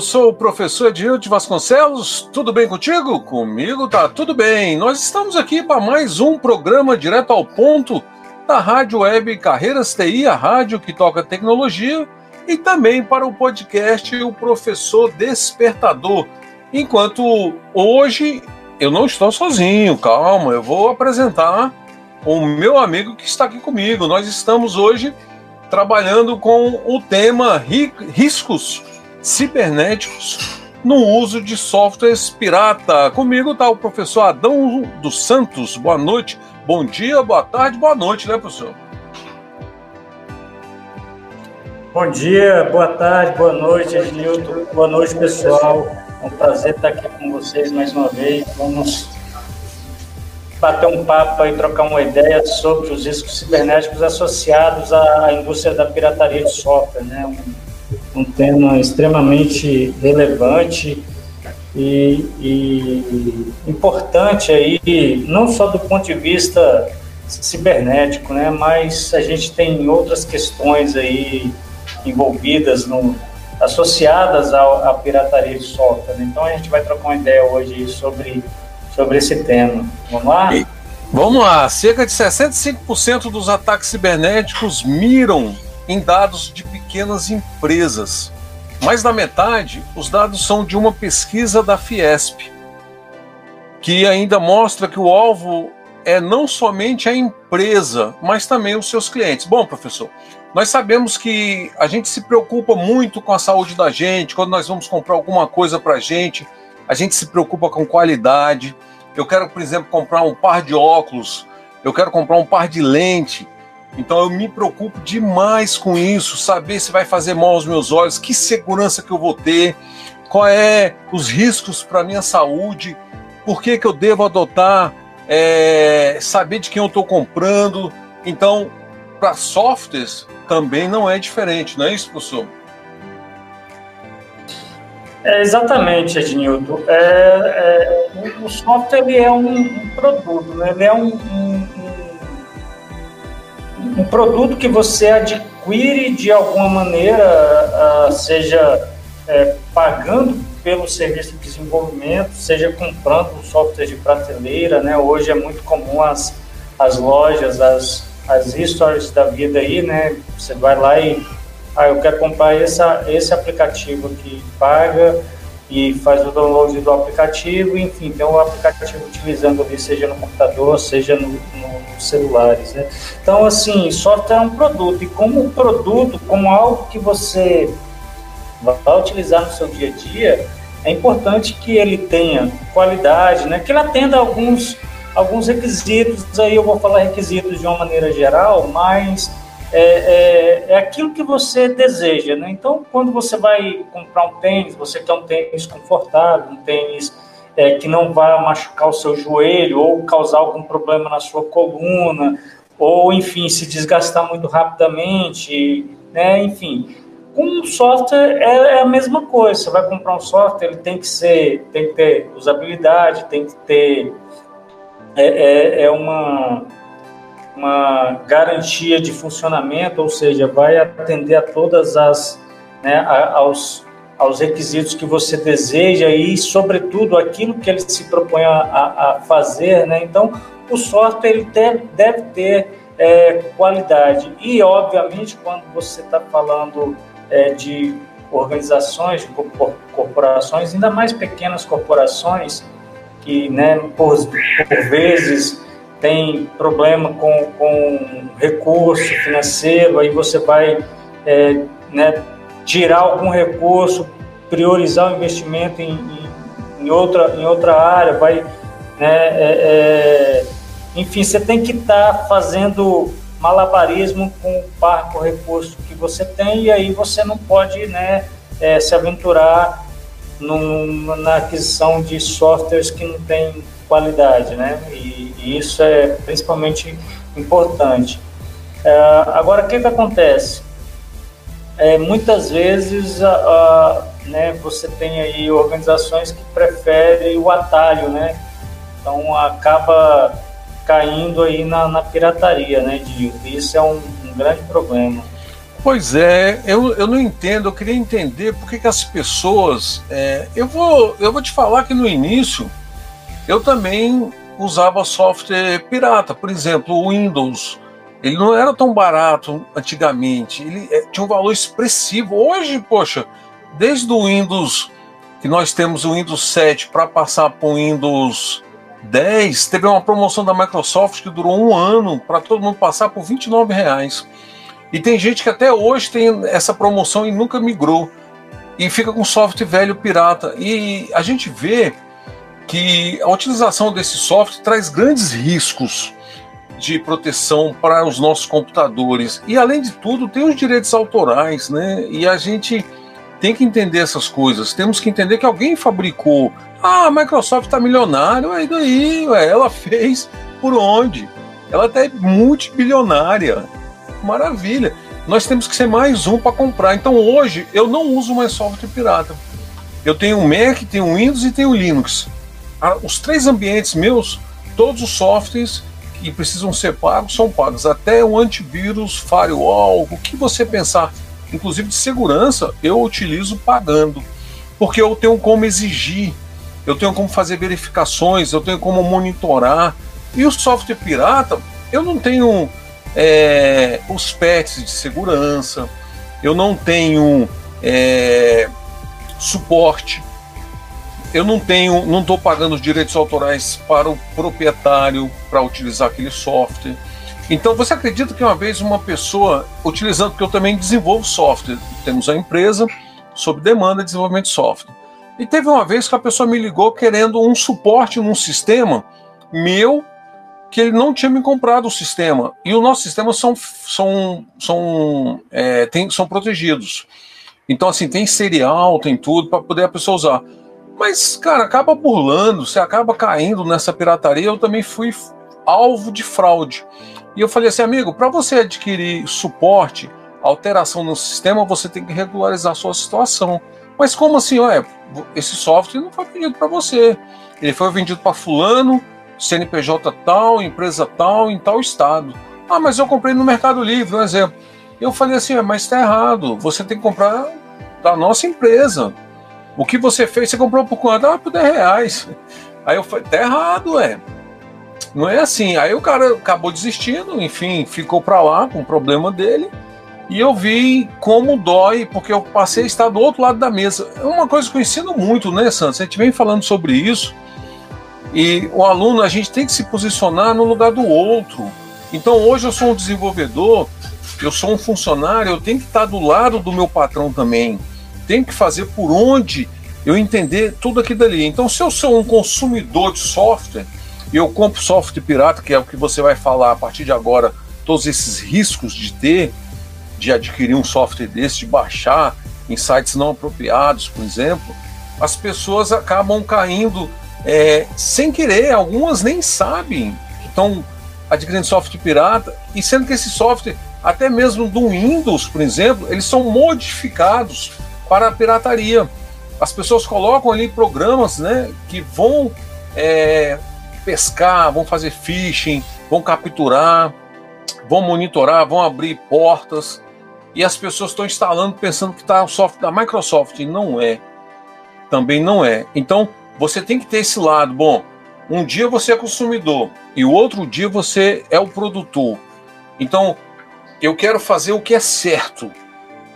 Eu sou o professor Edilde Vasconcelos. Tudo bem contigo? Comigo tá tudo bem. Nós estamos aqui para mais um programa direto ao ponto da Rádio Web Carreiras TI, a rádio que toca tecnologia, e também para o podcast O Professor Despertador. Enquanto hoje eu não estou sozinho, calma, eu vou apresentar o meu amigo que está aqui comigo. Nós estamos hoje trabalhando com o tema riscos cibernéticos no uso de softwares pirata. Comigo está o professor Adão dos Santos. Boa noite, bom dia, boa tarde, boa noite, né, professor? Bom dia, boa tarde, boa noite, Ednilton. Boa noite, pessoal. É um prazer estar aqui com vocês mais uma vez. Vamos bater um papo e trocar uma ideia sobre os riscos cibernéticos associados à indústria da pirataria de software, né? Um um tema extremamente relevante e, e, importante aí, não só do ponto de vista cibernético, né, mas a gente tem outras questões aí envolvidas no, associadas ao, à pirataria de software. Né? Então a gente vai trocar uma ideia hoje sobre, sobre esse tema. Vamos lá? E, vamos lá. Cerca de 65% dos ataques cibernéticos miram em dados de pequenas empresas. Mais da metade, os dados são de uma pesquisa da Fiesp, que ainda mostra que o alvo é não somente a empresa, mas também os seus clientes. Bom, professor, nós sabemos que a gente se preocupa muito com a saúde da gente, quando nós vamos comprar alguma coisa para a gente, a gente se preocupa com qualidade. Eu quero, por exemplo, comprar um par de óculos, eu quero comprar um par de lente. Então eu me preocupo demais com isso, saber se vai fazer mal aos meus olhos, que segurança que eu vou ter, qual é os riscos para minha saúde, por que, que eu devo adotar, é, saber de quem eu estou comprando. Então, para softwares também não é diferente, não é isso, professor? É, exatamente, Ednilton. É, é, o software ele é um, um produto, né? ele é um, um um produto que você adquire de alguma maneira, uh, seja é, pagando pelo serviço de desenvolvimento, seja comprando um software de prateleira, né? Hoje é muito comum as, as lojas, as, as stores da vida aí, né? Você vai lá e, ah, eu quero comprar essa, esse aplicativo aqui, paga, e faz o download do aplicativo, enfim, tem o aplicativo utilizando ali, seja no computador, seja no, no celulares. Né? Então, assim, software é um produto, e como produto, como algo que você vai utilizar no seu dia a dia, é importante que ele tenha qualidade, né? que ele atenda alguns, alguns requisitos, aí eu vou falar requisitos de uma maneira geral, mas é, é, é, aquilo que você deseja, né? Então, quando você vai comprar um tênis, você quer um tênis confortável, um tênis é, que não vai machucar o seu joelho ou causar algum problema na sua coluna, ou, enfim, se desgastar muito rapidamente, né? Enfim, com software é, é, a mesma coisa. Você vai comprar um software, ele tem que ser, tem que ter usabilidade, tem que ter é, é, é uma uma garantia de funcionamento, ou seja, vai atender a todas as né, a, aos, aos requisitos que você deseja e, sobretudo, aquilo que ele se propõe a, a fazer. Né? Então, o software ele deve, deve ter é, qualidade. E, obviamente, quando você está falando é, de organizações, corporações, ainda mais pequenas corporações, que né, por, por vezes tem problema com, com recurso financeiro, aí você vai é, né, tirar algum recurso, priorizar o investimento em, em, em outra, em outra área, vai, né, é, é, enfim, você tem que estar tá fazendo malabarismo com o par, com o recurso que você tem, e aí você não pode né, é, se aventurar num, na aquisição de softwares que não tem qualidade, né? E, e isso é principalmente importante. É, agora, o que, que acontece? É, muitas vezes a, a, né, você tem aí organizações que preferem o atalho, né? Então acaba caindo aí na, na pirataria, né, Dio? Isso é um, um, grande problema. Pois é, eu, eu não entendo, eu queria entender por que, que as pessoas. É, eu, vou, eu vou te falar que no início eu também usava software pirata, por exemplo, o Windows. Ele não era tão barato antigamente, ele é, tinha um valor expressivo. Hoje, poxa, desde o Windows, que nós temos o Windows 7 para passar para o Windows 10, teve uma promoção da Microsoft que durou um ano para todo mundo passar por 29 reais. E tem gente que até hoje tem essa promoção e nunca migrou. E fica com software velho pirata. E a gente vê que a utilização desse software traz grandes riscos de proteção para os nossos computadores. E além de tudo, tem os direitos autorais, né? E a gente tem que entender essas coisas. Temos que entender que alguém fabricou ah, a Microsoft está milionária, aí daí, ué, ela fez por onde? Ela até é multibilionária. Maravilha. Nós temos que ser mais um para comprar. Então hoje eu não uso mais software pirata. Eu tenho o Mac, tenho o Windows e tenho o Linux. Os três ambientes meus, todos os softwares que precisam ser pagos são pagos. Até o antivírus, firewall, o que você pensar, inclusive de segurança, eu utilizo pagando. Porque eu tenho como exigir eu tenho como fazer verificações, eu tenho como monitorar. E o software pirata, eu não tenho é, os patches de segurança, eu não tenho é, suporte, eu não tenho, não estou pagando os direitos autorais para o proprietário para utilizar aquele software. Então, você acredita que uma vez uma pessoa utilizando, porque eu também desenvolvo software, temos a empresa sob demanda de desenvolvimento de software. E teve uma vez que a pessoa me ligou querendo um suporte num sistema meu que ele não tinha me comprado o sistema. E os nossos sistemas são, são, são, é, tem, são protegidos. Então, assim, tem serial, tem tudo para poder a pessoa usar. Mas, cara, acaba burlando, você acaba caindo nessa pirataria. Eu também fui alvo de fraude. E eu falei assim, amigo, para você adquirir suporte, alteração no sistema, você tem que regularizar sua situação. Mas como assim, ué, esse software não foi vendido para você. Ele foi vendido para fulano, CNPJ tal, empresa tal, em tal estado. Ah, mas eu comprei no Mercado Livre, um exemplo. Eu falei assim, mas está errado. Você tem que comprar da nossa empresa. O que você fez, você comprou por quanto? Ah, por 10 reais. Aí eu falei, tá errado, é. Não é assim. Aí o cara acabou desistindo, enfim, ficou para lá com o problema dele. E eu vi como dói, porque eu passei a estar do outro lado da mesa. É uma coisa que eu ensino muito, né, Santos? A gente vem falando sobre isso. E o aluno, a gente tem que se posicionar no lugar do outro. Então, hoje eu sou um desenvolvedor, eu sou um funcionário, eu tenho que estar do lado do meu patrão também. Tenho que fazer por onde eu entender tudo aquilo dali. Então, se eu sou um consumidor de software, e eu compro software pirata, que é o que você vai falar a partir de agora, todos esses riscos de ter, de adquirir um software desse, de baixar em sites não apropriados, por exemplo, as pessoas acabam caindo é, sem querer, algumas nem sabem que estão adquirindo software pirata, e sendo que esse software, até mesmo do Windows, por exemplo, eles são modificados para a pirataria. As pessoas colocam ali programas né, que vão é, pescar, vão fazer phishing, vão capturar, vão monitorar, vão abrir portas e as pessoas estão instalando pensando que está o software da Microsoft. E não é. Também não é. Então, você tem que ter esse lado. Bom, um dia você é consumidor e o outro dia você é o produtor. Então, eu quero fazer o que é certo.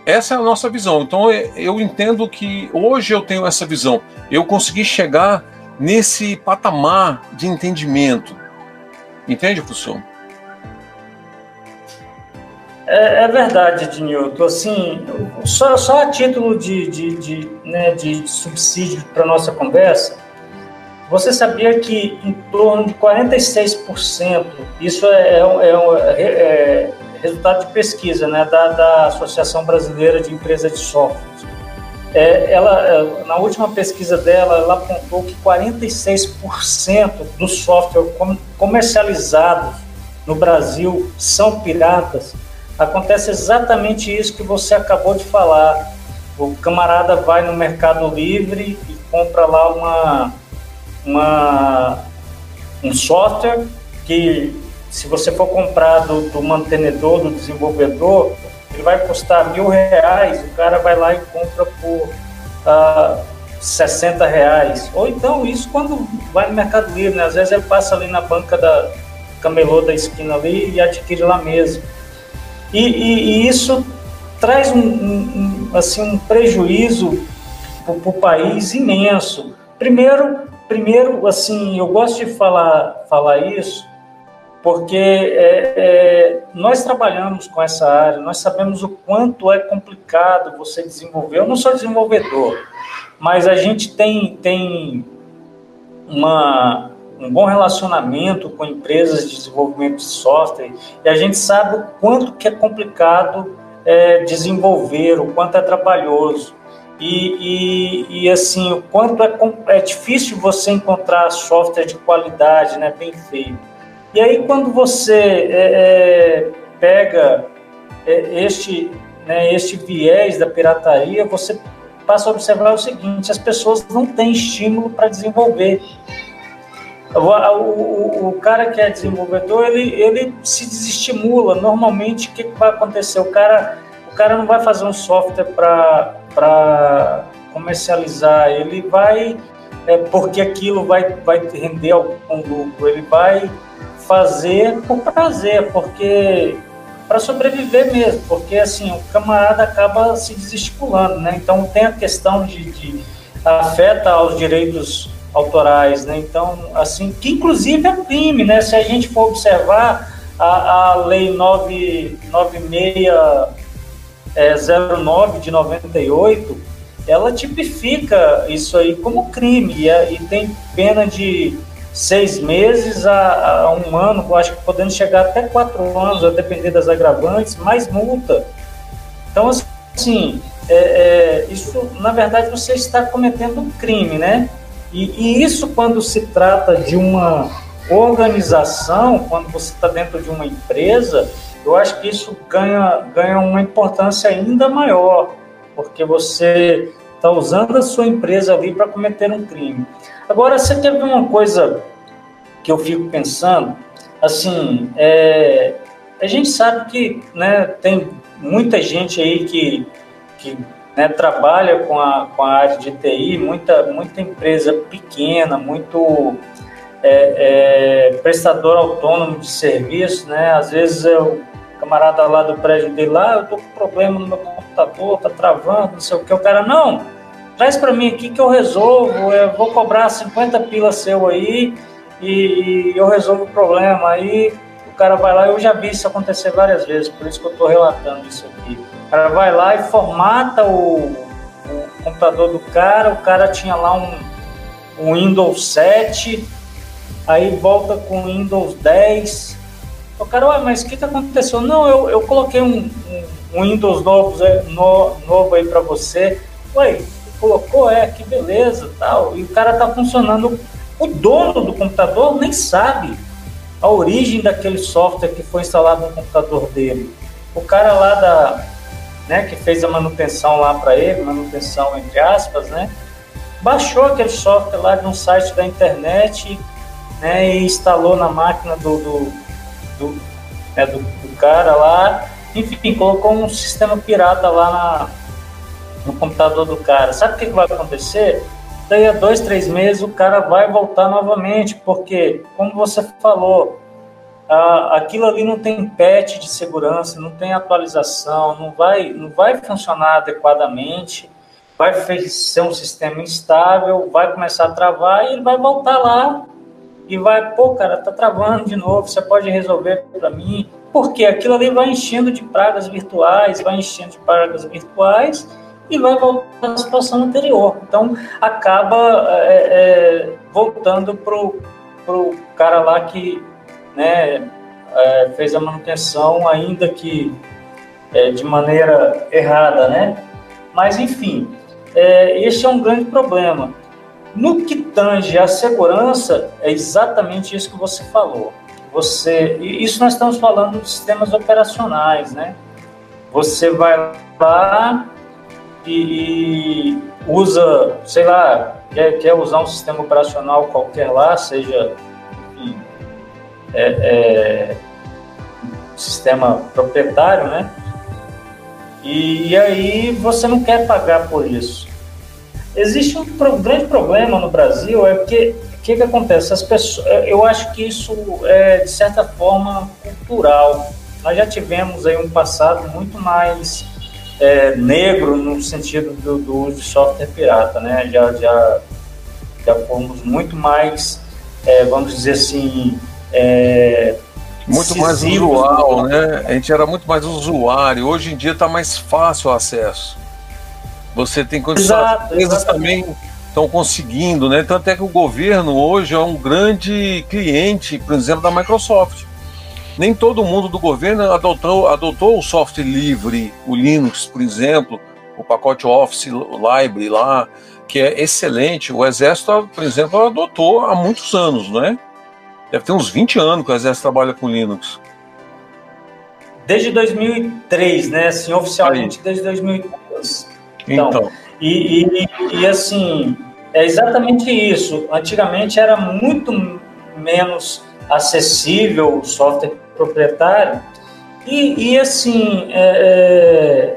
Essa é a nossa visão. Então, eu entendo que hoje eu tenho essa visão. Eu consegui chegar nesse patamar de entendimento. Entende, professor? É, é verdade, Ednilton. Assim, só, só a título de, de, de, né, de subsídio para nossa conversa, você sabia que em torno de 46%, isso é, é, é, é, resultado de pesquisa né, da, da Associação Brasileira de Empresas de Software. É, ela, é, na última pesquisa dela, ela apontou que 46% dos softwares comercializados no Brasil são piratas acontece exatamente isso que você acabou de falar. O camarada vai no Mercado Livre e compra lá uma, uma um software que, se você for comprar do, do mantenedor, do desenvolvedor, ele vai custar mil reais, o cara vai lá e compra por ah, 60 reais. Ou então, isso quando vai no Mercado Livre, né? às vezes ele passa ali na banca da camelô da esquina ali e adquire lá mesmo. E, e, e isso traz um, um, assim, um prejuízo para o país imenso. Primeiro, primeiro, assim, eu gosto de falar, falar isso porque é, é, nós trabalhamos com essa área, nós sabemos o quanto é complicado você desenvolver. Eu não sou desenvolvedor, mas a gente tem, tem uma, um bom relacionamento com empresas de desenvolvimento de software e a gente sabe o quanto que é complicado é, desenvolver, o quanto é trabalhoso. E, e, e, assim, o quanto é, é difícil você encontrar software de qualidade, né, bem feito. E aí, quando você é, é, pega é, este, né, este viés da pirataria, você passa a observar o seguinte: as pessoas não têm estímulo para desenvolver. O, o, o, cara que é desenvolvedor, ele, ele se desestimula. Normalmente, o que, que vai acontecer? O cara, o cara não vai fazer um software para comercializar, ele vai, é, porque aquilo vai, vai render algum lucro, ele vai fazer por prazer, porque para sobreviver mesmo, porque assim o camarada acaba se desestimulando, né? Então tem a questão de, de afeta aos direitos autorais, né? Então, assim, que inclusive é crime, né? Se a gente for observar a, a lei 99609 é, de 98, ela tipifica isso aí como crime e, e tem pena de seis meses a, a, um ano, acho que podendo chegar até quatro anos, a depender das agravantes, mais multa. Então, assim, é, é, isso, na verdade, você está cometendo um crime, né? E, e isso, quando se trata de uma organização, quando você está dentro de uma empresa, eu acho que isso ganha, ganha uma importância ainda maior, porque você está usando a sua empresa ali para cometer um crime. Agora, você ver uma coisa que eu fico pensando? Assim, é, a gente sabe que né, tem muita gente aí que, que né, trabalha com a, com a área de TI, muita, muita empresa pequena, muito é, é, prestador autônomo de serviço, né? Às vezes é o camarada lá do prédio dele lá, eu tô com problema no meu computador, tá travando, não sei o que, o cara, não, traz para mim aqui que eu resolvo, eu vou cobrar 50 pilas seu aí e, e eu resolvo o problema. Aí o cara vai lá, eu já vi isso acontecer várias vezes, por isso que eu estou relatando isso aqui. O cara vai lá e formata o, o computador do cara, o cara tinha lá um, um Windows 7, aí volta com o Windows 10. O cara, ué, mas o que, que aconteceu? Não, eu, eu coloquei um, um, um Windows novo, no, novo aí para você. Ué, colocou, é, que beleza, tal. E o cara tá funcionando. O dono do computador nem sabe a origem daquele software que foi instalado no computador dele. O cara lá da, né, que fez a manutenção lá para ele, manutenção entre aspas, né, baixou aquele software lá de um site da internet, né, e instalou na máquina do, do, do, né, do, do cara lá, enfim, colocou um sistema pirata lá na, no computador do cara. Sabe o que, vai acontecer? daí a dois, três meses o cara vai voltar novamente, porque, como você falou, aquilo ali não tem patch de segurança, não tem atualização, não vai, não vai funcionar adequadamente vai ser um sistema instável, vai começar a travar e ele vai voltar lá e vai, pô, cara, tá travando de novo, você pode resolver para mim. Porque aquilo ali vai enchendo de pragas virtuais, vai enchendo de pragas virtuais e vai voltar à situação anterior. Então, acaba é, é, voltando pro, pro cara lá que né, é, fez a manutenção, ainda que é, de maneira errada, né? Mas, enfim, é, este é um grande problema. No que tange a segurança, é exatamente isso que você falou. Você, isso nós estamos falando de sistemas operacionais, né? Você vai lá e, usa, sei lá, quer, quer usar um sistema operacional qualquer lá, seja enfim, é, é, sistema proprietário, né? E, e, aí você não quer pagar por isso. Existe um grande problema no Brasil, é porque que, que acontece? As pessoas, eu acho que isso é, de certa forma, cultural. Nós já tivemos aí um passado muito mais é, negro no sentido do, do, uso de software pirata, né? Já, já, já fomos muito mais, é, vamos dizer assim, é, muito mais usual, né? A gente era muito mais usuário. Hoje em dia está mais fácil o acesso. Você tem condições, as empresas também estão conseguindo, né? Tanto é que o governo hoje é um grande cliente, por exemplo, da Microsoft. Nem todo mundo do governo adotou, adotou o software livre, o Linux, por exemplo, o pacote Office Library lá, que é excelente. O Exército, por exemplo, adotou há muitos anos, né? Deve ter uns 20 anos que o Exército trabalha com Linux. Desde 2003, né? Assim, oficialmente Aí. desde 2003. Então, então. E, e, e, assim, é exatamente isso. Antigamente era muito menos acessível o software proprietário e, e assim, é, é,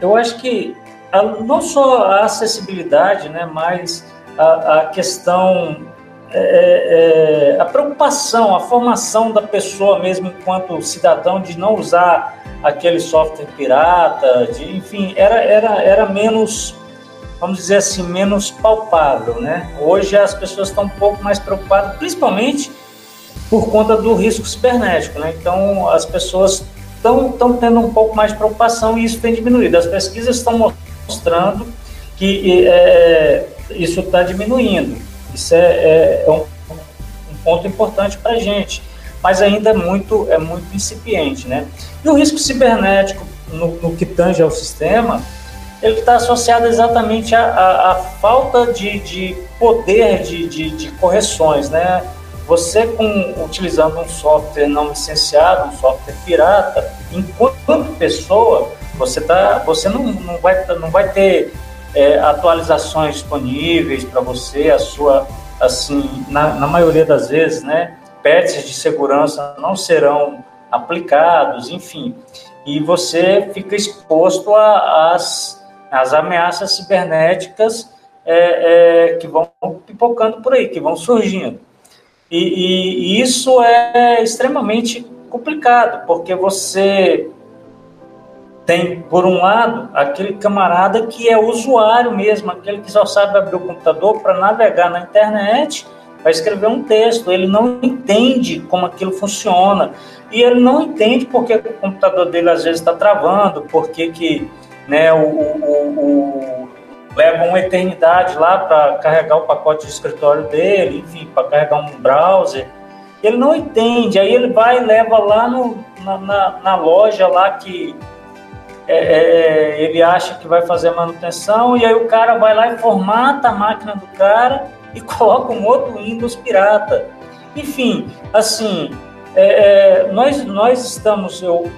eu acho que a, não só a acessibilidade, né, mas a, a questão é, é, é, a preocupação, a formação da pessoa mesmo enquanto cidadão de não usar aquele software pirata, de, enfim, era, era, era menos, vamos dizer assim, menos palpável, né? Hoje as pessoas estão um pouco mais preocupadas, principalmente por conta do risco cibernético, né? Então as pessoas estão tendo um pouco mais de preocupação e isso tem diminuído. As pesquisas estão mostrando que é, isso está diminuindo. Isso é, é, é um, um, ponto importante para a gente, mas ainda é muito, é muito incipiente. Né? E o risco cibernético, no, no que tange ao sistema, ele está associado exatamente à, à, à falta de, de poder de, de, de, correções. Né? Você, com, utilizando um software não licenciado, um software pirata, enquanto pessoa, você, tá, você não, não, vai, não vai ter é, atualizações disponíveis para você, a sua, assim, na, na maioria das vezes, né, patches de segurança não serão aplicados, enfim, e você fica exposto às ameaças cibernéticas é, é, que vão pipocando por aí, que vão surgindo. E, e, e isso é extremamente complicado, porque você tem, por um lado, aquele camarada que é usuário mesmo, aquele que só sabe abrir o computador para navegar na internet, vai escrever um texto, ele não entende como aquilo funciona, e ele não entende porque o computador dele às vezes está travando, porque que, né, o, o, o leva uma eternidade lá para carregar o pacote de escritório dele, enfim, para carregar um browser. Ele não entende, aí ele vai e leva lá no, na, na, na loja lá que é, é, ele acha que vai fazer a manutenção e aí o cara vai lá e formata a máquina do cara e coloca um outro Windows pirata. Enfim, assim, é, é, nós, nós estamos, eu,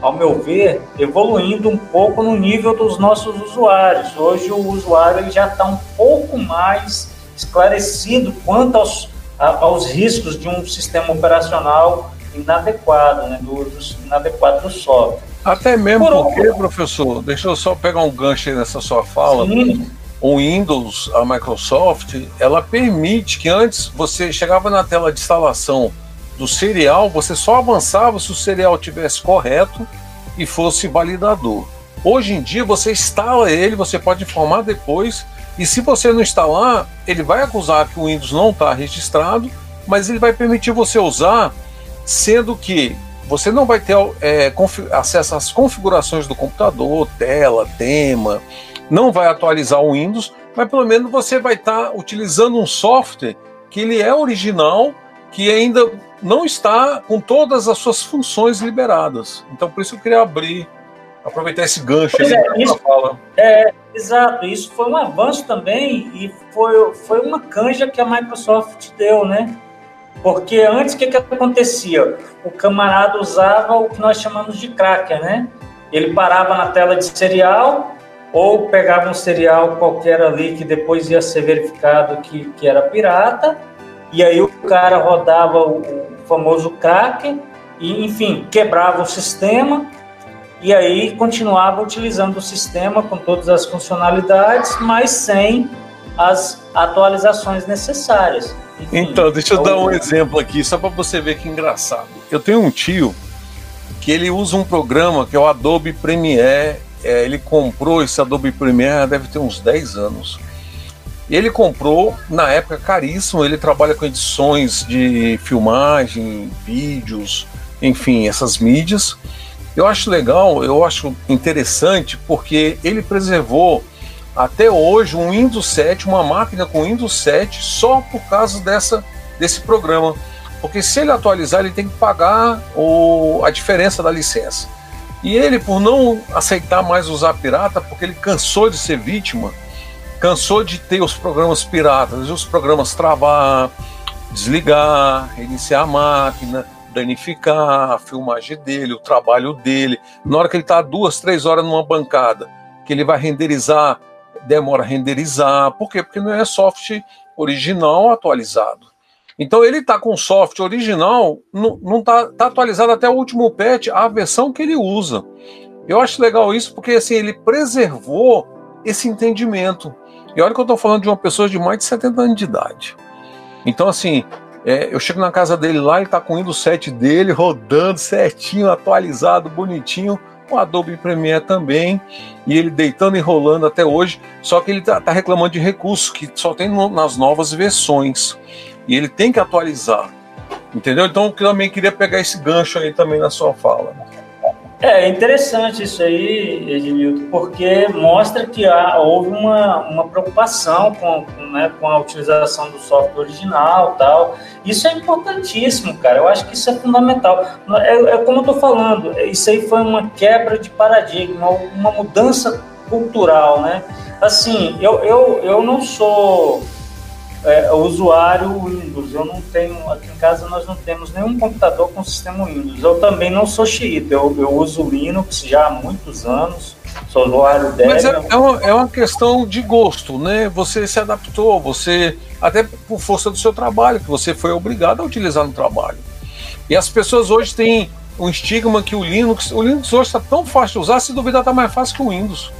ao meu ver, evoluindo um pouco no nível dos nossos usuários. Hoje o usuário ele já está um pouco mais esclarecido quanto aos, a, aos riscos de um sistema operacional inadequado, né, do uso inadequado do software. Até mesmo Por porque, professor, deixa eu só pegar um gancho aí nessa sua fala. Sim. O Windows, a Microsoft, ela permite que antes você chegava na tela de instalação do serial, você só avançava se o serial tivesse correto e fosse validador. Hoje em dia você instala ele, você pode informar depois, e se você não instalar, ele vai acusar que o Windows não está registrado, mas ele vai permitir você usar, sendo que você não vai ter é, acesso às configurações do computador, tela, tema, não vai atualizar o Windows, mas pelo menos você vai estar tá utilizando um software que ele é original, que ainda não está com todas as suas funções liberadas. Então por isso eu queria abrir aproveitar esse gancho pois aí é, isso, fala. É, exato, isso foi um avanço também e foi, foi uma canja que a Microsoft deu, né? Porque antes o que, que acontecia? O camarada usava o que nós chamamos de cracker, né? Ele parava na tela de serial ou pegava um serial qualquer ali que depois ia ser verificado que, que era pirata, e aí o cara rodava o, famoso cracker e, enfim, quebrava o sistema e aí continuava utilizando o sistema com todas as funcionalidades, mas sem as atualizações necessárias. Enfim, então, deixa eu dar um exemplo aqui, só para você ver que engraçado. Eu tenho um tio que ele usa um programa que é o Adobe Premiere. É, ele comprou esse Adobe Premiere deve ter uns 10 anos. Ele comprou, na época, caríssimo. Ele trabalha com edições de filmagem, vídeos, enfim, essas mídias. Eu acho legal, eu acho interessante porque ele preservou até hoje um Windows 7, uma máquina com Windows 7 só por causa dessa, desse programa. Porque se ele atualizar, ele tem que pagar o, a diferença da licença. E ele, por não aceitar mais usar pirata, porque ele cansou de ser vítima, cansou de ter os programas piratas, os programas travar, desligar, reiniciar a máquina, danificar a filmagem dele, o trabalho dele. Na hora que ele está duas, três horas numa bancada, que ele vai renderizar, demora a renderizar. Por quê? Porque não é software original atualizado. Então ele está com software original, não está tá atualizado até o último patch, a versão que ele usa. Eu acho legal isso porque assim ele preservou esse entendimento. E olha que eu estou falando de uma pessoa de mais de 70 anos de idade. Então, assim, é, eu chego na casa dele lá, ele está com o Windows 7 dele rodando certinho, atualizado, bonitinho. O Adobe Premiere também, e ele deitando e rolando até hoje. Só que ele está tá reclamando de recursos que só tem no, nas novas versões. E ele tem que atualizar. Entendeu? Então eu também queria pegar esse gancho aí também na sua fala. É interessante isso aí, Edmilton, porque mostra que há, houve uma, uma preocupação com, né, com a utilização do software original tal. Isso é importantíssimo, cara. Eu acho que isso é fundamental. É, é como eu estou falando, isso aí foi uma quebra de paradigma, uma mudança cultural, né? Assim, eu, eu, eu não sou é, usuário Windows. Eu não tenho, aqui em casa nós não temos nenhum computador com sistema Windows. Eu também não sou xiita, eu, eu uso Linux já há muitos anos, sou usuário dela. Mas é, é, uma, é uma questão de gosto, né? Você se adaptou, você, até por força do seu trabalho, que você foi obrigado a utilizar no trabalho. E as pessoas hoje têm um estigma que o Linux, o Linux hoje está tão fácil de usar, se duvidar está mais fácil que o Windows.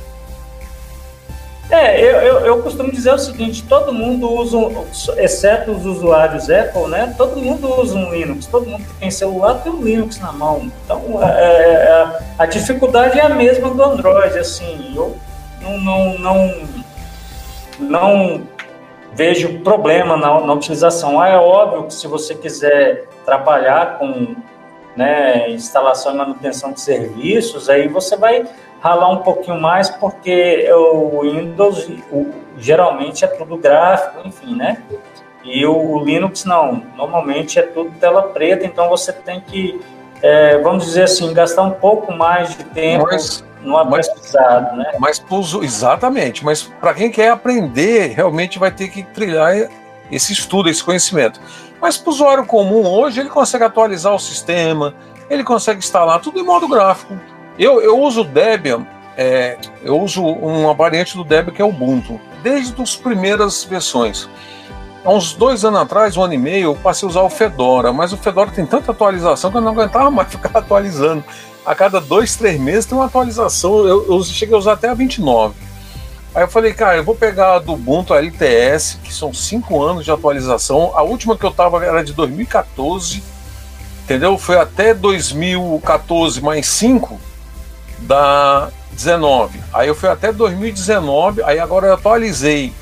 É, eu, eu, eu, costumo dizer o seguinte: todo mundo usa, exceto os usuários Apple, né? Todo mundo usa um Linux, todo mundo que tem celular tem um Linux na mão. Então, é, é, é a dificuldade é a mesma do Android. Assim, eu não, não, não, não vejo problema na, na utilização. Ah, é óbvio que se você quiser trabalhar com né, instalação e manutenção de serviços, aí você vai ralar um pouquinho mais, porque o Windows o, geralmente é tudo gráfico, enfim, né? E o, o, Linux não, normalmente é tudo tela preta, então você tem que, é, vamos dizer assim, gastar um pouco mais de tempo mas, no aprendizado, né? Mas, exatamente, mas para quem quer aprender, realmente vai ter que trilhar esse estudo, esse conhecimento. Mas para o usuário comum hoje, ele consegue atualizar o sistema, ele consegue instalar tudo em modo gráfico. Eu, eu uso Debian, é, eu uso uma variante do Debian que é o Ubuntu, desde as primeiras versões. Há uns dois anos atrás, um ano e meio, eu passei a usar o Fedora, mas o Fedora tem tanta atualização que eu não aguentava mais ficar atualizando. A cada dois, três meses tem uma atualização. Eu, eu cheguei a usar até a 29. Aí eu falei, cara, eu vou pegar a do Ubuntu, a LTS, que são cinco anos de atualização. A última que eu tava era de 2014, entendeu? Foi até 2014 mais 5, dá 19. Aí eu fui até 2019, aí agora eu atualizei.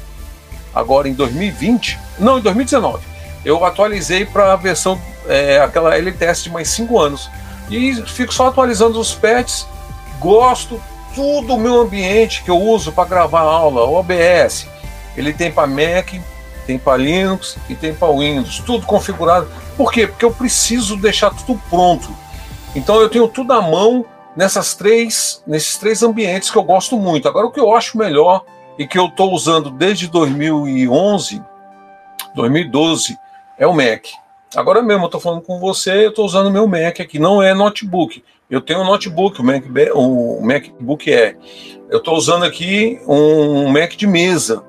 Agora em 2020, não, em 2019, eu atualizei para a versão, é, aquela LTS de mais 5 anos. E fico só atualizando os patches. Gosto tudo o meu ambiente que eu uso para gravar aula, OBS. Ele tem para Mac, tem para Linux e tem para Windows, tudo configurado. Por quê? Porque eu preciso deixar tudo pronto. Então eu tenho tudo à mão nessas três, nesses três ambientes que eu gosto muito. Agora, o que eu acho melhor e que eu estou usando desde 2011, 2012, é o Mac. Agora mesmo eu estou falando com você, eu estou usando meu Mac aqui, não é notebook. Eu tenho um notebook, o, Mac, o MacBook Air. Eu estou usando aqui um Mac de mesa.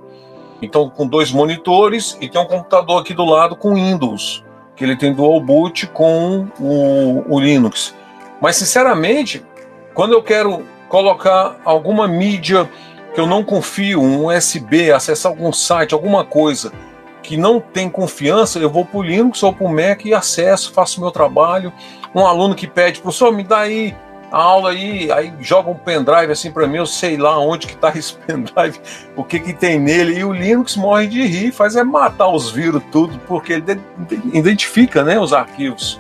Então, com dois monitores e tem um computador aqui do lado com Windows, que ele tem dual boot com o, o Linux. Mas, sinceramente, quando eu quero colocar alguma mídia que eu não confio, um USB, acessar algum site, alguma coisa que não tem confiança, eu vou para o Linux ou para o Mac e acesso, faço meu trabalho. Um aluno que pede, professor, me dá aí a aula aí, aí joga um pendrive assim para mim, eu sei lá onde que está esse pendrive, o que que tem nele, e o Linux morre de rir, faz é matar os vírus tudo, porque ele identifica né, os arquivos.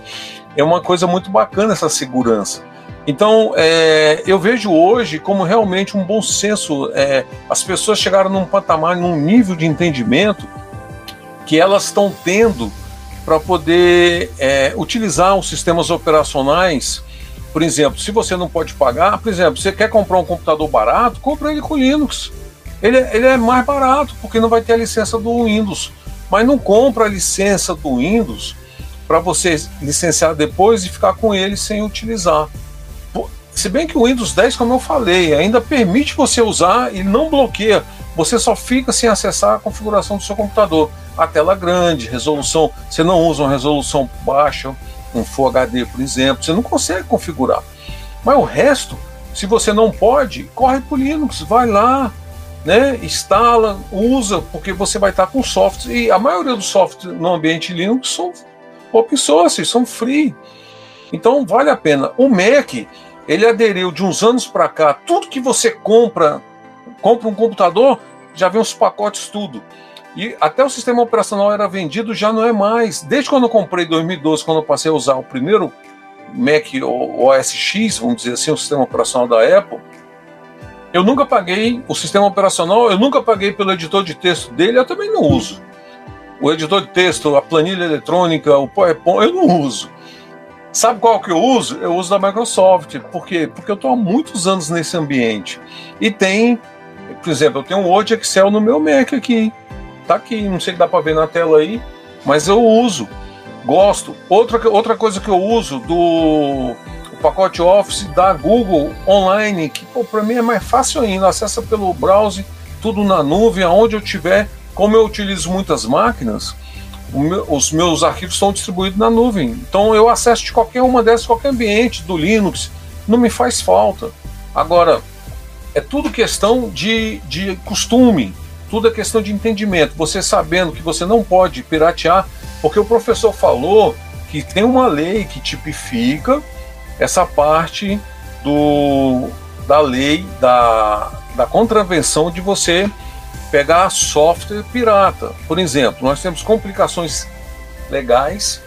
É uma coisa muito bacana essa segurança. Então, é, eu vejo hoje como realmente um bom senso. É, as pessoas chegaram num patamar, num nível de entendimento que elas estão tendo para poder é, utilizar os sistemas operacionais. Por exemplo, se você não pode pagar, por exemplo, você quer comprar um computador barato, compra ele com Linux. Ele, ele é mais barato porque não vai ter a licença do Windows. Mas não compra a licença do Windows para você licenciar depois e ficar com ele sem utilizar. Se bem que o Windows 10, como eu falei, ainda permite você usar e não bloqueia. Você só fica sem acessar a configuração do seu computador. A tela grande, resolução. Você não usa uma resolução baixa, um Full HD, por exemplo. Você não consegue configurar. Mas o resto, se você não pode, corre para o Linux, vai lá, né, instala, usa, porque você vai estar com software. E a maioria dos softwares no ambiente Linux são open source, são free. Então vale a pena. O Mac ele aderiu de uns anos para cá, tudo que você compra, compra um computador, já vem os pacotes tudo. E até o sistema operacional era vendido, já não é mais. Desde quando eu comprei em 2012, quando eu passei a usar o primeiro Mac OS X, vamos dizer assim, o sistema operacional da Apple, eu nunca paguei o sistema operacional, eu nunca paguei pelo editor de texto dele, eu também não uso. O editor de texto, a planilha eletrônica, o PowerPoint, eu não uso. Sabe qual que eu uso? Eu uso da Microsoft. Por quê? Porque eu estou há muitos anos nesse ambiente. E tem, por exemplo, eu tenho um Word Excel no meu Mac aqui. Tá aqui, não sei se dá para ver na tela aí, mas eu uso. Gosto. Outra, outra coisa que eu uso do pacote Office da Google Online, que para mim é mais fácil ainda. Acessa pelo browser, tudo na nuvem, aonde eu tiver. Como eu utilizo muitas máquinas, os meus arquivos estão distribuídos na nuvem. Então eu acesso de qualquer uma dessas, qualquer ambiente do Linux, não me faz falta. Agora, é tudo questão de, de costume, tudo é questão de entendimento. Você sabendo que você não pode piratear, porque o professor falou que tem uma lei que tipifica essa parte do, da lei da, da contravenção de você pegar software pirata. Por exemplo, nós temos complicações legais,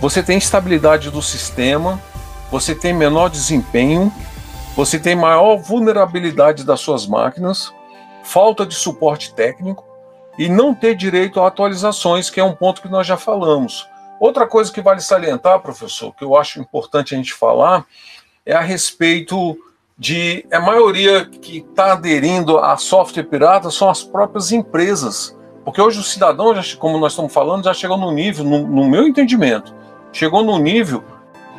você tem estabilidade do sistema, você tem menor desempenho, você tem maior vulnerabilidade das suas máquinas, falta de suporte técnico e não ter direito a atualizações, que é um ponto que nós já falamos. Outra coisa que vale salientar, professor, que eu acho importante a gente falar, é a respeito de a maioria que está aderindo a software pirata são as próprias empresas. Porque hoje o cidadão, já, como nós estamos falando, já chegou no nível, no, no meu entendimento, chegou no nível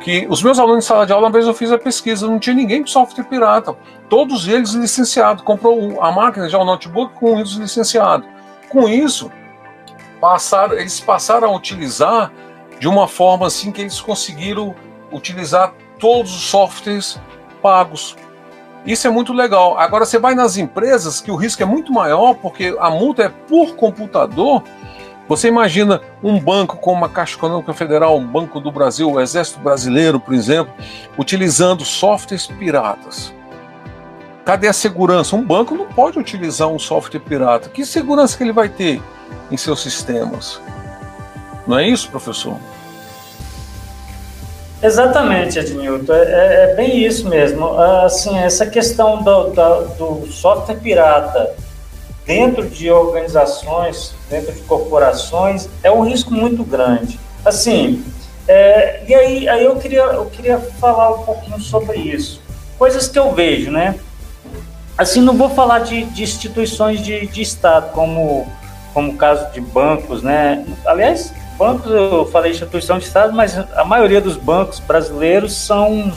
que os meus alunos de sala de aula, uma vez eu fiz a pesquisa, não tinha ninguém com software pirata. Todos eles licenciados. Comprou a máquina, já o notebook com Windows licenciado. Com isso, passaram, eles passaram a utilizar de uma forma assim que eles conseguiram utilizar todos os softwares pagos. Isso é muito legal. Agora você vai nas empresas que o risco é muito maior porque a multa é por computador. Você imagina um banco como a Caixa Econômica Federal, um banco do Brasil, o Exército Brasileiro, por exemplo, utilizando softwares piratas. Cadê a segurança? Um banco não pode utilizar um software pirata. Que segurança que ele vai ter em seus sistemas? Não é isso, professor? Exatamente, Ednilton. É, é, é, bem isso mesmo. Assim, essa questão do, do software pirata dentro de organizações, dentro de corporações, é um risco muito grande. Assim, é, e aí, aí eu, queria, eu queria falar um pouquinho sobre isso. Coisas que eu vejo, né? Assim, não vou falar de, de instituições de, de Estado, como, como o caso de bancos, né? Aliás, bancos, eu falei instituição de Estado, mas a maioria dos bancos brasileiros são,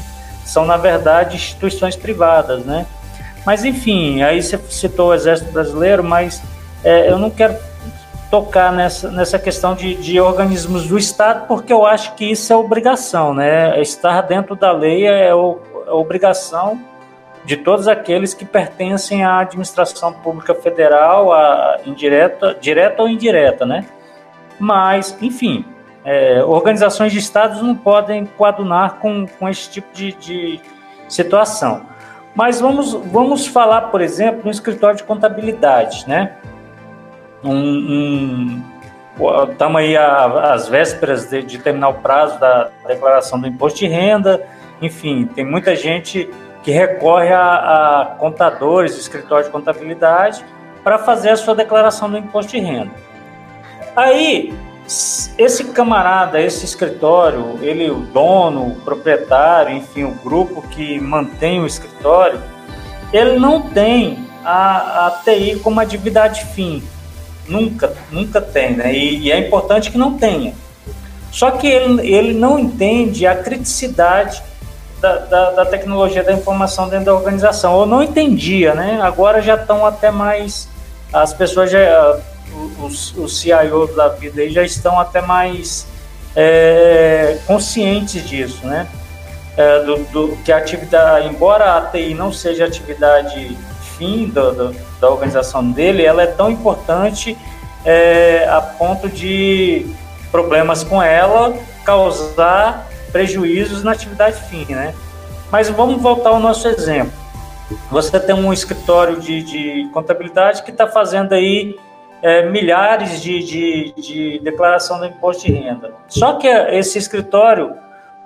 são na verdade, instituições privadas, né? Mas, enfim, aí você citou o Exército Brasileiro, mas é, eu não quero tocar nessa, nessa questão de, de organismos do Estado, porque eu acho que isso é obrigação, né? Estar dentro da lei é, o, é obrigação de todos aqueles que pertencem à administração pública federal, a indireta, direta ou indireta, né? Mas, enfim, é, organizações de estados não podem coadunar com, com esse tipo de, de situação. Mas vamos, vamos falar, por exemplo, no escritório de contabilidade, né? Um, estamos um, aí às vésperas de, de, terminar o prazo da declaração do imposto de renda. Enfim, tem muita gente que recorre a, a contadores, escritório de contabilidade, para fazer a sua declaração do imposto de renda. Aí, esse camarada, esse escritório, ele, o dono, o proprietário, enfim, o grupo que mantém o escritório, ele não tem a, a TI como atividade fim. Nunca, nunca tem, né? E, e, é importante que não tenha. Só que ele, ele não entende a criticidade da, da, da tecnologia da informação dentro da organização. Ou não entendia, né? Agora já estão até mais. As pessoas já os, os CIOs da vida aí já estão até mais é, conscientes disso, né? É, do, do, que a atividade, embora a TI não seja atividade fim do, do, da organização dele, ela é tão importante é, a ponto de problemas com ela causar prejuízos na atividade fim, né? Mas vamos voltar ao nosso exemplo. Você tem um escritório de, de contabilidade que está fazendo aí é, milhares de, de, de declaração do imposto de renda. Só que esse escritório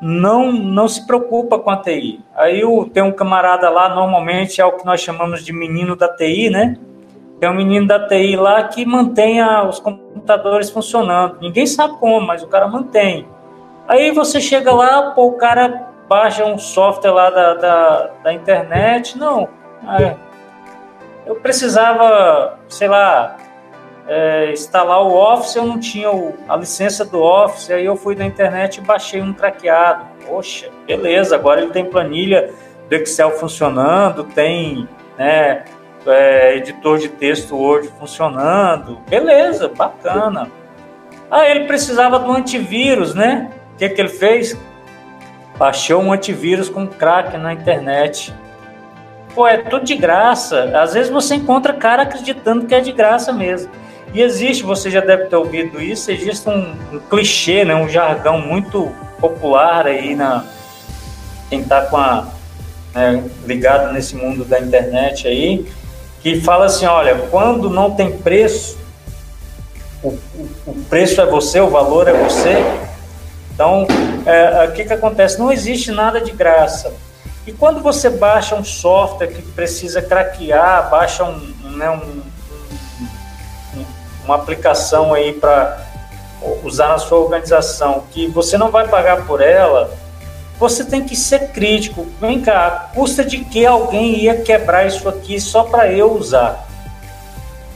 não, não se preocupa com a TI. Aí tem um camarada lá, normalmente é o que nós chamamos de menino da TI, né? Tem um menino da TI lá que mantém os computadores funcionando. Ninguém sabe como, mas o cara mantém. Aí você chega lá, pô, o cara baixa um software lá da, da, da internet. Não, é, eu precisava, sei lá, é, instalar o Office, eu não tinha o, a licença do Office, aí eu fui na internet e baixei um craqueado. Poxa, beleza, agora ele tem planilha do Excel funcionando, tem né, é, editor de texto Word funcionando, beleza, bacana. Ah, ele precisava do antivírus, né? O que, que ele fez? Baixou um antivírus com crack na internet. Pô, é tudo de graça. Às vezes você encontra cara acreditando que é de graça mesmo. E existe, você já deve ter ouvido isso, existe um, um clichê, né, um jargão muito popular aí na quem está com a né, ligado nesse mundo da internet aí, que fala assim, olha, quando não tem preço, o, o, o preço é você, o valor é você. Então, é, o que, que acontece? Não existe nada de graça. E quando você baixa um software que precisa craquear, baixa um, né, um uma aplicação aí para usar na sua organização, que você não vai pagar por ela, você tem que ser crítico. Vem cá, custa de que alguém ia quebrar isso aqui só para eu usar?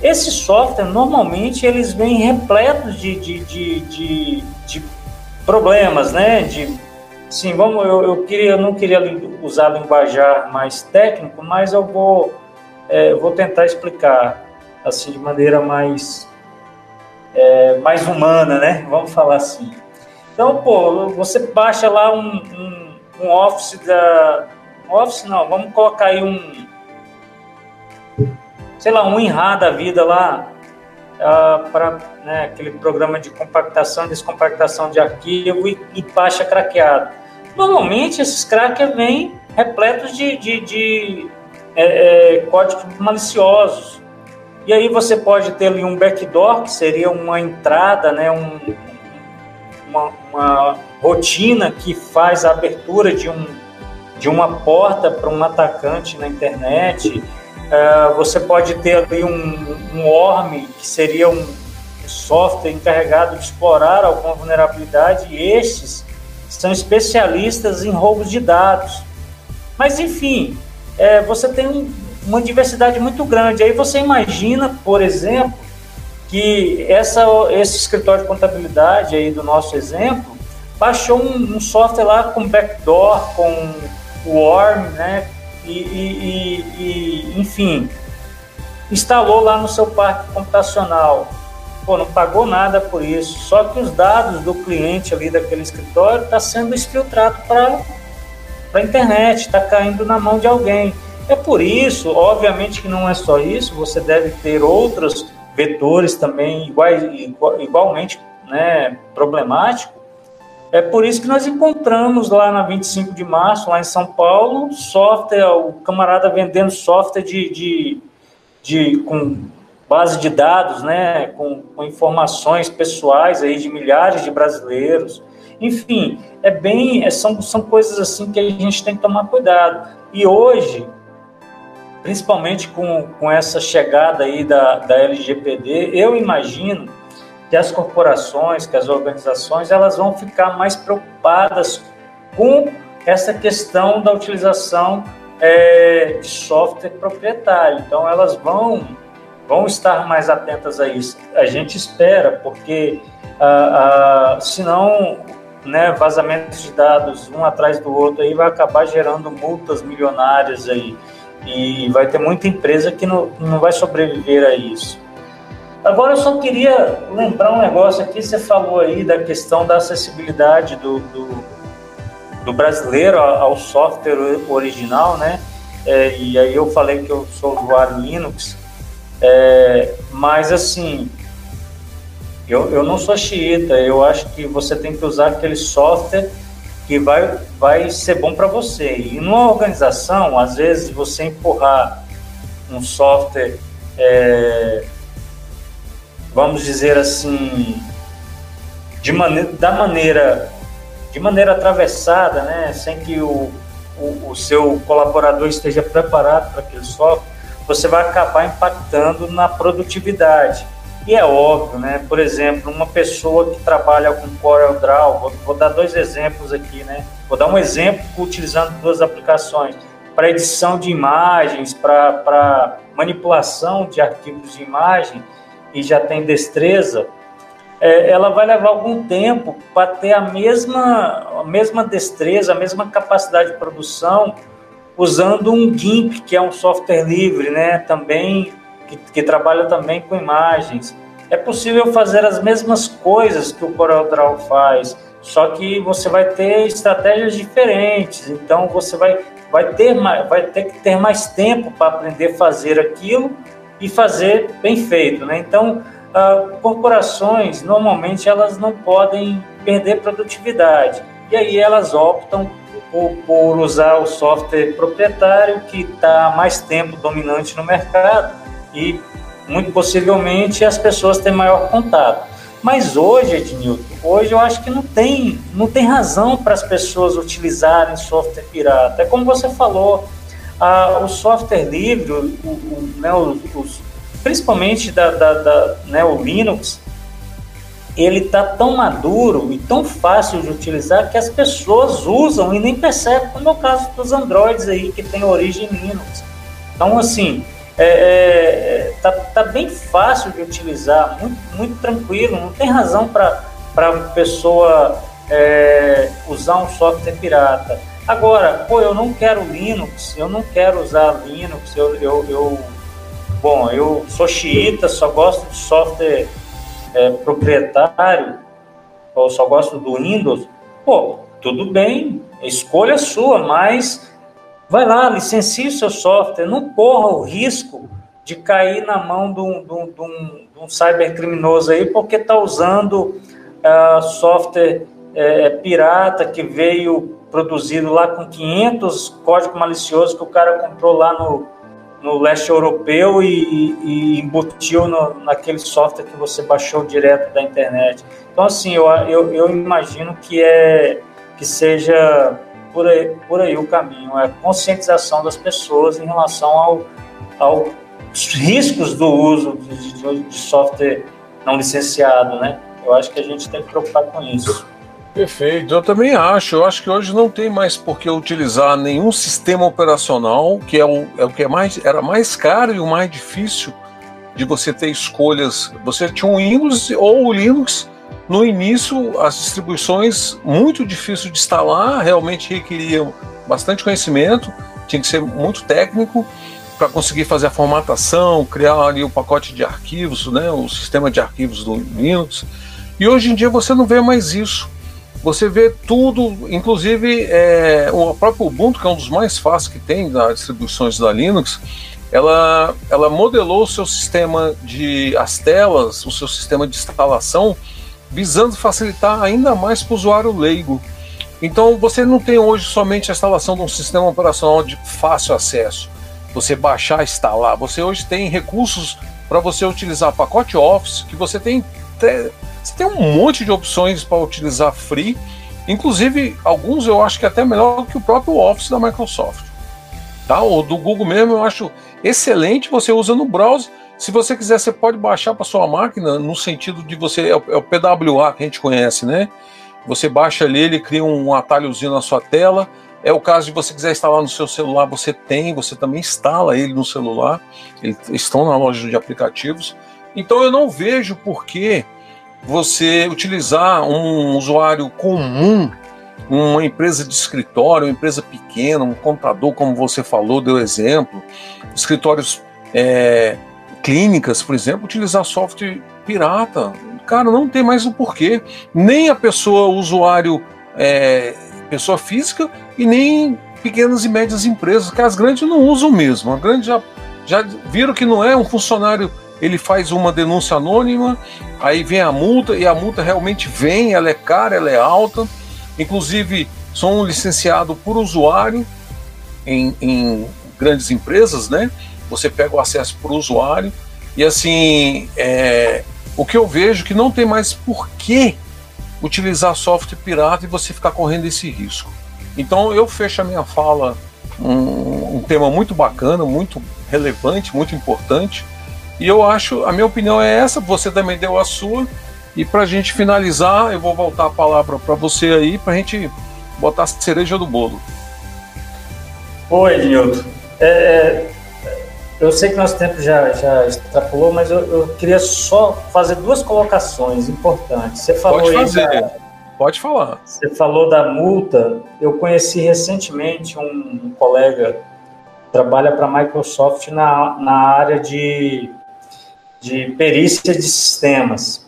Esse software, normalmente, eles vêm repletos de, de, de, de, de problemas, né? De, sim, vamos, eu, eu, queria, eu não queria usar linguajar mais técnico, mas eu vou, é, vou tentar explicar assim de maneira mais é, mais humana, né? Vamos falar assim. Então, pô, você baixa lá um, um, um Office da. Office não, vamos colocar aí um. Sei lá, um INRA da vida lá, uh, para né, aquele programa de compactação, descompactação de arquivo e, e baixa craqueado. Normalmente esses crackers vêm repletos de, de, de, é, é, códigos maliciosos. E aí você pode ter ali um backdoor, que seria uma entrada, né, um, uma, uma rotina que faz a abertura de, um, de uma porta para um atacante na internet. Uh, você pode ter ali um, um ORM, que seria um software encarregado de explorar alguma vulnerabilidade, e estes são especialistas em roubos de dados. Mas, enfim, é, você tem uma diversidade muito grande. Aí você imagina, por exemplo, que essa, esse escritório de contabilidade aí do nosso exemplo baixou um, um software lá com backdoor, com worm, né? E, e, e, e, enfim, instalou lá no seu parque computacional. Pô, não pagou nada por isso. Só que os dados do cliente ali daquele escritório está sendo exfiltrado para a internet, está caindo na mão de alguém. É por isso, obviamente que não é só isso, você deve ter outros vetores também iguais, igualmente né, problemáticos. É por isso que nós encontramos lá na 25 de março, lá em São Paulo, software, o camarada vendendo software de, de, de com base de dados, né, com, com, informações pessoais aí de milhares de brasileiros. Enfim, é bem, é, são, são coisas assim que a gente tem que tomar cuidado. E hoje, principalmente com, com essa chegada aí da, da LGPD, eu imagino que as corporações, que as organizações, elas vão ficar mais preocupadas com essa questão da utilização é, de software proprietário. Então, elas vão vão estar mais atentas a isso. A gente espera, porque ah, ah, senão né, vazamentos de dados um atrás do outro aí vai acabar gerando multas milionárias aí e vai ter muita empresa que não, não vai sobreviver a isso. Agora eu só queria lembrar um negócio aqui, você falou aí da questão da acessibilidade do, do, do brasileiro ao software original, né? É, e aí eu falei que eu sou usuário Linux, é, mas assim, eu, eu não sou xiita, eu acho que você tem que usar aquele software que vai, vai ser bom para você. E numa organização, às vezes você empurrar um software, é, vamos dizer assim, de maneira, da maneira, de maneira atravessada, né, sem que o, o, o seu colaborador esteja preparado para aquele software, você vai acabar impactando na produtividade. E é óbvio, né? Por exemplo, uma pessoa que trabalha com CorelDRAW, vou, vou dar dois exemplos aqui, né? Vou dar um exemplo utilizando duas aplicações para edição de imagens, para manipulação de arquivos de imagem e já tem destreza, é, ela vai levar algum tempo para ter a mesma, a mesma destreza, a mesma capacidade de produção usando um GIMP, que é um software livre, né? Também que, que trabalha também com imagens. É possível fazer as mesmas coisas que o CorelDRAW faz, só que você vai ter estratégias diferentes. Então você vai, vai, ter, vai ter que ter mais tempo para aprender a fazer aquilo e fazer bem feito. Né? Então, uh, corporações normalmente elas não podem perder produtividade e aí elas optam por, por usar o software proprietário que está mais tempo dominante no mercado e muito possivelmente as pessoas têm maior contato. Mas hoje, Ednilton, hoje eu acho que não tem, não tem razão para as pessoas utilizarem software pirata. É como você falou, a, o software livre, o, o, né, principalmente da, da, da, né, o Linux, ele está tão maduro e tão fácil de utilizar que as pessoas usam e nem percebem, como é o caso dos Androids aí, que tem origem Linux. Então, assim, é, é, tá, tá bem fácil de utilizar, muito, muito tranquilo, não tem razão para pessoa é, usar um software pirata. Agora, pô, eu não quero Linux, eu não quero usar Linux, eu, eu, eu bom, eu sou xiita, só gosto de software é, proprietário, ou só gosto do Windows, pô, tudo bem, escolha sua, mas Vai lá, licencie seu software, não corra o risco de cair na mão de um, de um, de um, de um cybercriminoso aí, porque está usando uh, software é, pirata que veio produzido lá com 500 código malicioso que o cara comprou lá no, no leste europeu e, e embutiu no, naquele software que você baixou direto da internet. Então, assim, eu, eu, eu imagino que, é, que seja por aí, por aí o caminho, é a conscientização das pessoas em relação ao, aos riscos do uso de, de, de software não licenciado, né? Eu acho que a gente tem que preocupar com isso. Perfeito, eu também acho. Eu acho que hoje não tem mais por que utilizar nenhum sistema operacional, que é o, é o que é mais, era mais caro e o mais difícil de você ter escolhas. Você tinha um Windows ou o Linux. No início, as distribuições muito difícil de instalar, realmente requeriam bastante conhecimento, tinha que ser muito técnico para conseguir fazer a formatação, criar ali o pacote de arquivos, né, o sistema de arquivos do Linux. E hoje em dia você não vê mais isso. Você vê tudo, inclusive é, o próprio Ubuntu, que é um dos mais fáceis que tem das distribuições da Linux, ela, ela modelou o seu sistema de as telas, o seu sistema de instalação, visando facilitar ainda mais para o usuário leigo. Então você não tem hoje somente a instalação de um sistema operacional de fácil acesso, você baixar, instalar. Você hoje tem recursos para você utilizar pacote Office, que você tem você tem um monte de opções para utilizar free, inclusive alguns eu acho que é até melhor que o próprio Office da Microsoft. Tá? O do Google mesmo eu acho excelente, você usa no browser. Se você quiser, você pode baixar para sua máquina, no sentido de você. É o, é PWA que a gente conhece, né? Você baixa ali, ele cria um atalhozinho na sua tela. É o caso de você quiser instalar no seu celular, você tem, você também instala ele no celular. Eles estão na loja de aplicativos. Então eu não vejo por que você utilizar um usuário comum, uma empresa de escritório, uma empresa pequena, um computador, como você falou, deu exemplo, escritórios é, clínicas, por exemplo, utilizar software pirata. Cara, não tem mais o um porquê. Nem a pessoa, usuário, é, pessoa física, e nem pequenas e médias empresas, que as grandes não usam mesmo. A grande já, já viram que não é um funcionário ele faz uma denúncia anônima, aí vem a multa, e a multa realmente vem, ela é cara, ela é alta. Inclusive, são licenciados por usuário em, em, grandes empresas, né? Você pega o acesso por usuário. E assim, é, o que eu vejo é que não tem mais por que utilizar software pirata e você ficar correndo esse risco. Então eu fecho a minha fala um, um tema muito bacana, muito relevante, muito importante e eu acho, a minha opinião é essa, você também deu a sua. E para a gente finalizar, eu vou voltar a palavra para você aí, para a gente botar a cereja do bolo. Oi, Nilton. É, é, eu sei que nosso tempo já, já extrapolou, mas eu, eu, queria só fazer duas colocações importantes. Você falou Pode fazer. Da, Pode falar. Você falou da multa. Eu conheci recentemente um, um colega que trabalha para a Microsoft na, na área de de perícia de sistemas.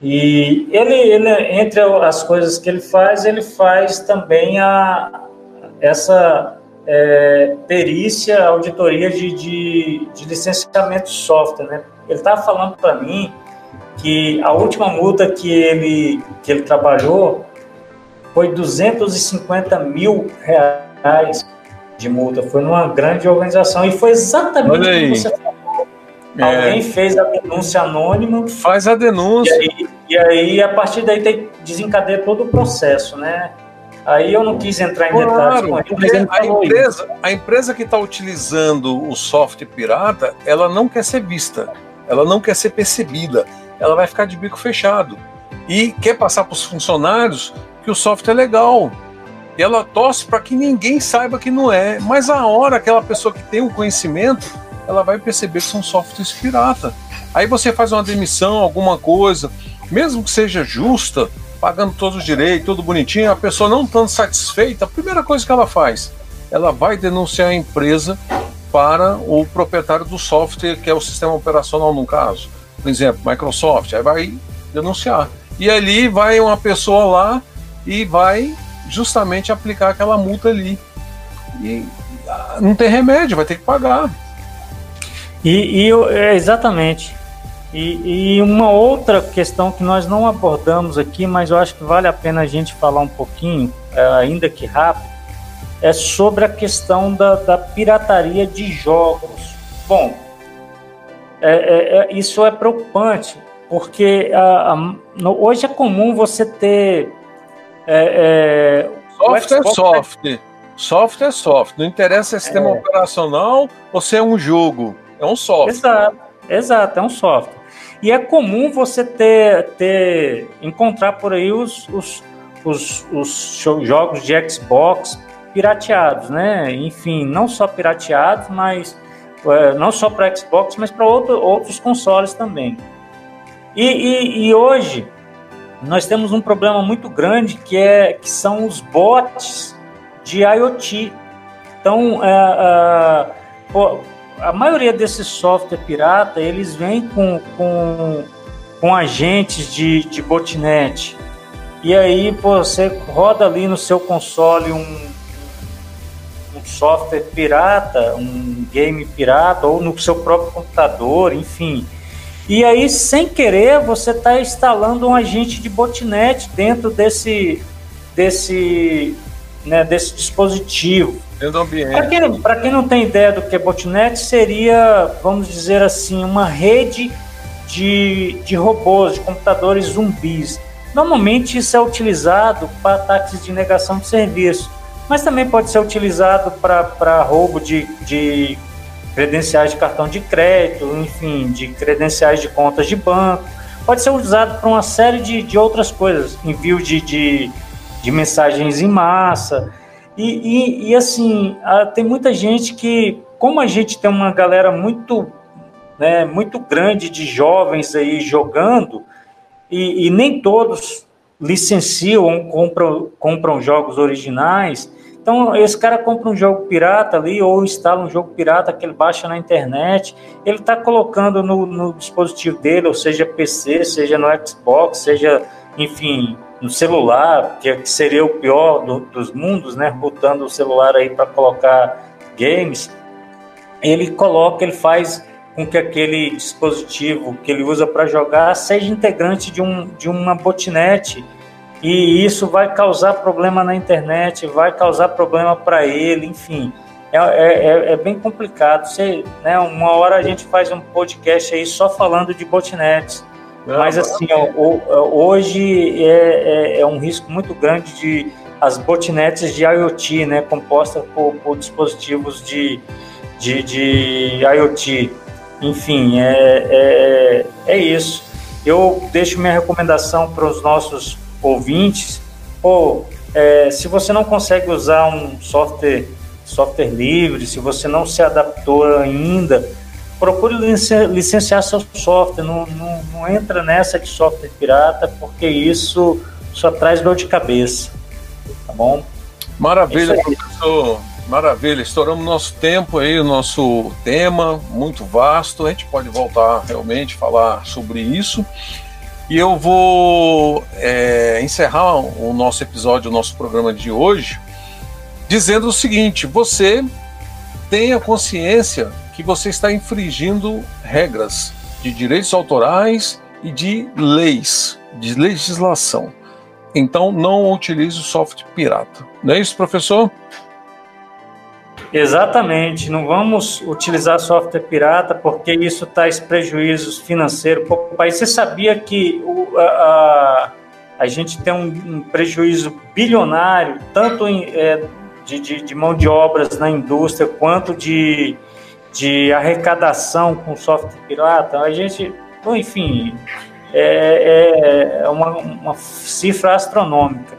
E ele, ele, entre as coisas que ele faz, ele faz também a, essa é, perícia, auditoria de, de, de licenciamento de software. Né? Ele estava falando para mim que a última multa que ele, que ele trabalhou foi 250 mil reais de multa. Foi numa grande organização e foi exatamente o que você falou é. Alguém fez a denúncia anônima. Faz a denúncia. E aí, e aí a partir daí, tem, desencadeia todo o processo, né? Aí eu não quis entrar em claro, detalhes com a empresa, a empresa que está utilizando o software pirata, ela não quer ser vista, ela não quer ser percebida, ela vai ficar de bico fechado. E quer passar para os funcionários que o software é legal. E ela torce para que ninguém saiba que não é. Mas a hora aquela pessoa que tem o conhecimento ela vai perceber que são softwares pirata. Aí você faz uma demissão, alguma coisa, mesmo que seja justa, pagando todos os direitos, tudo bonitinho, a pessoa não estando satisfeita, a primeira coisa que ela faz, ela vai denunciar a empresa para o proprietário do software, que é o sistema operacional no caso. Por exemplo, Microsoft, aí vai denunciar. E ali vai uma pessoa lá e vai justamente aplicar aquela multa ali. E ah, não tem remédio, vai ter que pagar. E, e é, exatamente. E, e, uma outra questão que nós não abordamos aqui, mas eu acho que vale a pena a gente falar um pouquinho, é, ainda que rápido, é sobre a questão da, da pirataria de jogos. Bom, é, é, é isso é preocupante, porque a, a, hoje é comum você ter. É, é software é software. Software é software. Não interessa se é sistema operacional ou se é um jogo. É um software. Exato, exato, é um software. E é comum você ter, ter encontrar por aí os, os, os, os jogos de Xbox pirateados, né? Enfim, não só pirateados, mas é, não só para Xbox, mas para outro, outros consoles também. E, e, e, hoje nós temos um problema muito grande que é que são os bots de IoT. Então, é, é, a maioria desses software pirata eles vêm com, com, com agentes de, de botnet. E aí pô, você roda ali no seu console um, um software pirata, um game pirata, ou no seu próprio computador, enfim. E aí, sem querer, você está instalando um agente de botnet dentro desse, desse, né, desse dispositivo. Dentro do ambiente. Para quem, quem não tem ideia do que é botnet, seria, vamos dizer assim, uma rede de, de robôs, de computadores zumbis. Normalmente isso é utilizado para ataques de negação de serviço mas também pode ser utilizado para roubo de, de credenciais de cartão de crédito, enfim, de credenciais de contas de banco. Pode ser usado para uma série de, de outras coisas, envio de, de, de mensagens em massa. E, e, e assim, tem muita gente que, como a gente tem uma galera muito, né, muito grande de jovens aí jogando, e, e nem todos licenciam compram, compram jogos originais, então, esse cara compra um jogo pirata ali ou instala um jogo pirata que ele baixa na internet, ele está colocando no, no, dispositivo dele, ou seja PC, seja no Xbox, seja, enfim, no celular, que, que seria o pior do, dos mundos, né? Botando o celular aí para colocar games, ele coloca, ele faz com que aquele dispositivo que ele usa para jogar seja integrante de, um, de uma botnet e isso vai causar problema na internet, vai causar problema para ele, enfim. É, é, é, é, bem complicado. Você, né, uma hora a gente faz um podcast aí só falando de botnets. Não, Mas assim, ó, hoje é, é, é, um risco muito grande de as botnets de IoT, né, compostas por, por dispositivos de, de, de, IoT. Enfim, é, é, é isso. Eu deixo minha recomendação para os nossos ouvintes, pô, é, se você não consegue usar um software, software livre, se você não se adaptou ainda, procure licenciar seu software, não, não, não entra nessa de software pirata, porque isso só traz dor de cabeça, tá bom? Maravilha, é professor. Maravilha, estouramos nosso tempo aí, o nosso tema muito vasto. A gente pode voltar realmente falar sobre isso. E eu vou é, encerrar o nosso episódio, o nosso programa de hoje, dizendo o seguinte: você tenha consciência que você está infringindo regras de direitos autorais e de leis, de legislação. Então não utilize o software pirata. Não é isso, professor? Exatamente, não vamos utilizar software pirata porque isso traz prejuízos financeiros para o país. Você sabia que o, a, a, a, gente tem um, um prejuízo bilionário, tanto em, é, de, de, de, mão de obras na indústria quanto de, de arrecadação com software pirata? A gente, enfim, é, é uma, uma cifra astronômica.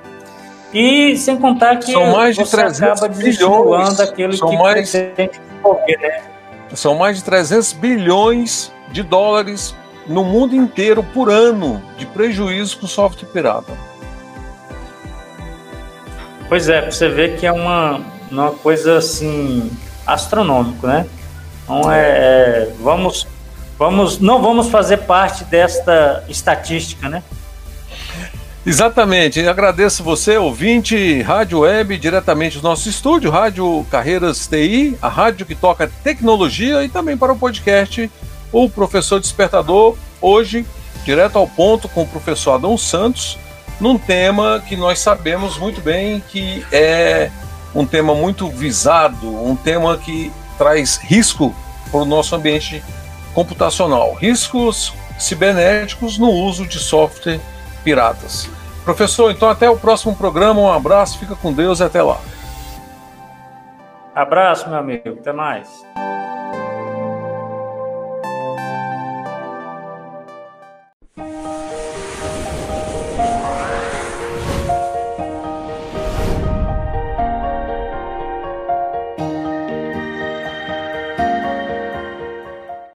E sem contar que são mais de 300 bilhões aquele são que mais, né? São mais de 300 bilhões de dólares no mundo inteiro por ano de prejuízo com software pirata. Pois é, você vê que é uma, uma coisa assim astronômica, né? Então é, é, vamos, vamos, não vamos fazer parte desta estatística, né? Exatamente, agradeço você, ouvinte, Rádio Web, diretamente do nosso estúdio, Rádio Carreiras TI, a rádio que toca tecnologia e também para o podcast, o Professor Despertador, hoje, direto ao ponto com o professor Adão Santos, num tema que nós sabemos muito bem que é um tema muito visado, um tema que traz risco para o nosso ambiente computacional, riscos cibernéticos no uso de software piratas. Professor, então até o próximo programa, um abraço, fica com Deus e até lá. Abraço, meu amigo, até mais.